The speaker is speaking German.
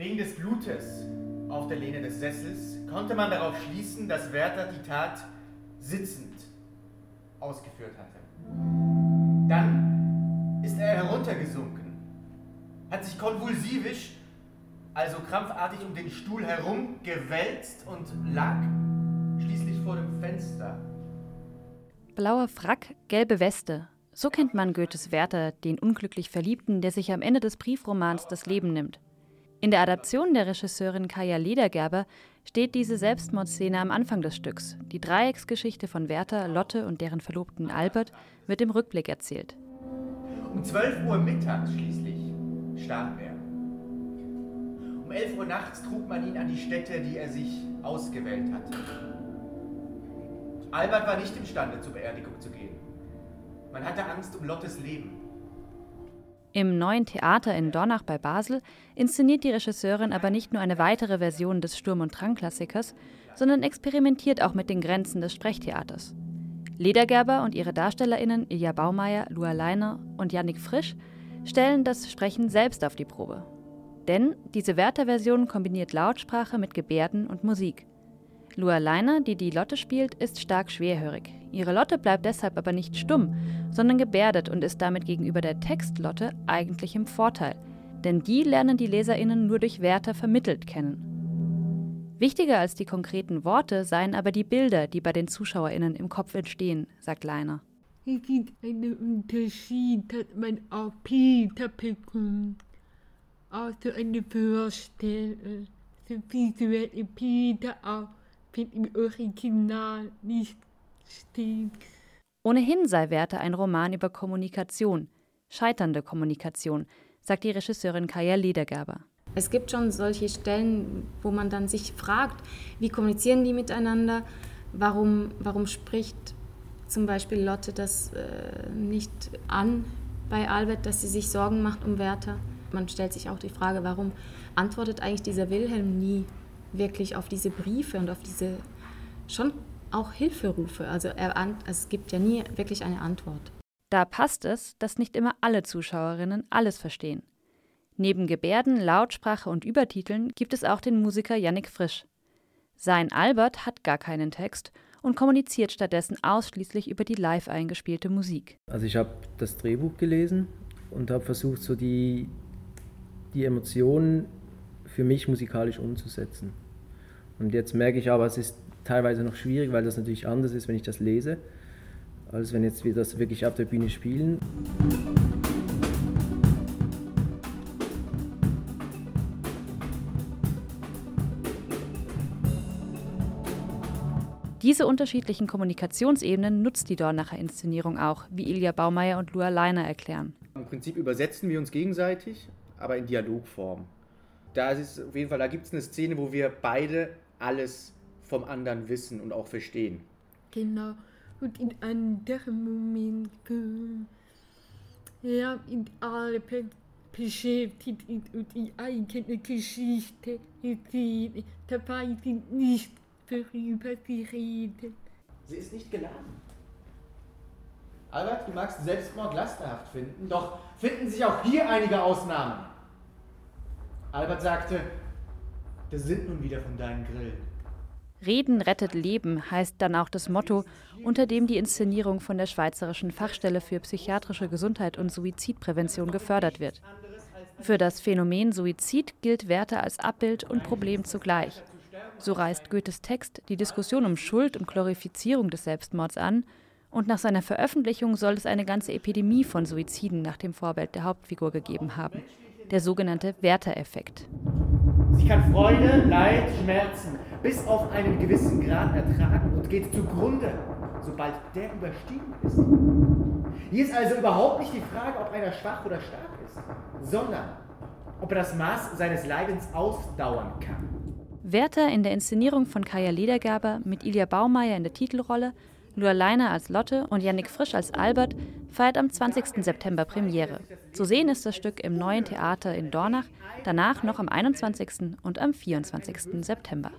Wegen des Blutes auf der Lehne des Sessels konnte man darauf schließen, dass Werther die Tat sitzend ausgeführt hatte. Dann ist er heruntergesunken, hat sich konvulsivisch, also krampfartig um den Stuhl herum gewälzt und lag schließlich vor dem Fenster. Blauer Frack, gelbe Weste. So kennt man Goethes Werther, den unglücklich Verliebten, der sich am Ende des Briefromans das Leben nimmt. In der Adaption der Regisseurin Kaya Ledergerber steht diese Selbstmordszene am Anfang des Stücks. Die Dreiecksgeschichte von Werther, Lotte und deren Verlobten Albert wird im Rückblick erzählt. Um 12 Uhr mittags schließlich starb er. Um 11 Uhr nachts trug man ihn an die Stätte, die er sich ausgewählt hatte. Albert war nicht imstande, zur Beerdigung zu gehen. Man hatte Angst um Lottes Leben. Im neuen Theater in Dornach bei Basel inszeniert die Regisseurin aber nicht nur eine weitere Version des Sturm- und Drang-Klassikers, sondern experimentiert auch mit den Grenzen des Sprechtheaters. Ledergerber und ihre DarstellerInnen Ilja Baumeier, Lua Leiner und Yannick Frisch stellen das Sprechen selbst auf die Probe. Denn diese Werther-Version kombiniert Lautsprache mit Gebärden und Musik. Lua Leiner, die die Lotte spielt, ist stark schwerhörig. Ihre Lotte bleibt deshalb aber nicht stumm, sondern gebärdet und ist damit gegenüber der Textlotte eigentlich im Vorteil. Denn die lernen die LeserInnen nur durch Werte vermittelt kennen. Wichtiger als die konkreten Worte seien aber die Bilder, die bei den ZuschauerInnen im Kopf entstehen, sagt Leiner. Es gibt einen Unterschied, dass man auch Peter bekommt. Also eine Vorstellung, so visuelle Peter auch, wenn im Original nicht steht. Ohnehin sei Werte ein Roman über Kommunikation, scheiternde Kommunikation, sagt die Regisseurin Kaya Ledergerber. Es gibt schon solche Stellen, wo man dann sich fragt, wie kommunizieren die miteinander? Warum, warum spricht zum Beispiel Lotte das äh, nicht an bei Albert, dass sie sich Sorgen macht um Werther? Man stellt sich auch die Frage, warum antwortet eigentlich dieser Wilhelm nie wirklich auf diese Briefe und auf diese schon auch Hilferufe. Also, er, also es gibt ja nie wirklich eine Antwort. Da passt es, dass nicht immer alle Zuschauerinnen alles verstehen. Neben Gebärden, Lautsprache und Übertiteln gibt es auch den Musiker Yannick Frisch. Sein Albert hat gar keinen Text und kommuniziert stattdessen ausschließlich über die live eingespielte Musik. Also ich habe das Drehbuch gelesen und habe versucht, so die, die Emotionen für mich musikalisch umzusetzen. Und jetzt merke ich aber, es ist teilweise noch schwierig, weil das natürlich anders ist, wenn ich das lese, als wenn jetzt wir das wirklich auf der Bühne spielen. Diese unterschiedlichen Kommunikationsebenen nutzt die Dornacher Inszenierung auch, wie Ilja Baumeier und Lua Leiner erklären. Im Prinzip übersetzen wir uns gegenseitig, aber in Dialogform. Da, ist auf jeden Fall, da gibt es eine Szene, wo wir beide alles vom anderen wissen und auch verstehen. Genau. Und in anderen Moment, ja, in alle beschäftigt und die eigene Geschichte erzählen. Dabei sind nicht worüber sie reden. Sie ist nicht geladen. Albert, du magst Selbstmord lasterhaft finden, doch finden sich auch hier einige Ausnahmen. Albert sagte, das sind nun wieder von deinen Grillen. Reden rettet Leben heißt dann auch das Motto, unter dem die Inszenierung von der Schweizerischen Fachstelle für psychiatrische Gesundheit und Suizidprävention gefördert wird. Für das Phänomen Suizid gilt Werther als Abbild und Problem zugleich. So reißt Goethes Text die Diskussion um Schuld und Glorifizierung des Selbstmords an, und nach seiner Veröffentlichung soll es eine ganze Epidemie von Suiziden nach dem Vorbild der Hauptfigur gegeben haben, der sogenannte Werther-Effekt. Sie kann Freude, Leid, Schmerzen bis auf einen gewissen Grad ertragen und geht zugrunde, sobald der überstiegen ist. Hier ist also überhaupt nicht die Frage, ob einer schwach oder stark ist, sondern ob er das Maß seines Leidens ausdauern kann. Werther in der Inszenierung von Kaya Ledergerber mit Ilja Baumeier in der Titelrolle, Lua Leiner als Lotte und Yannick Frisch als Albert feiert am 20. September Premiere. Zu sehen ist das Stück im Neuen Theater in Dornach, danach noch am 21. und am 24. September.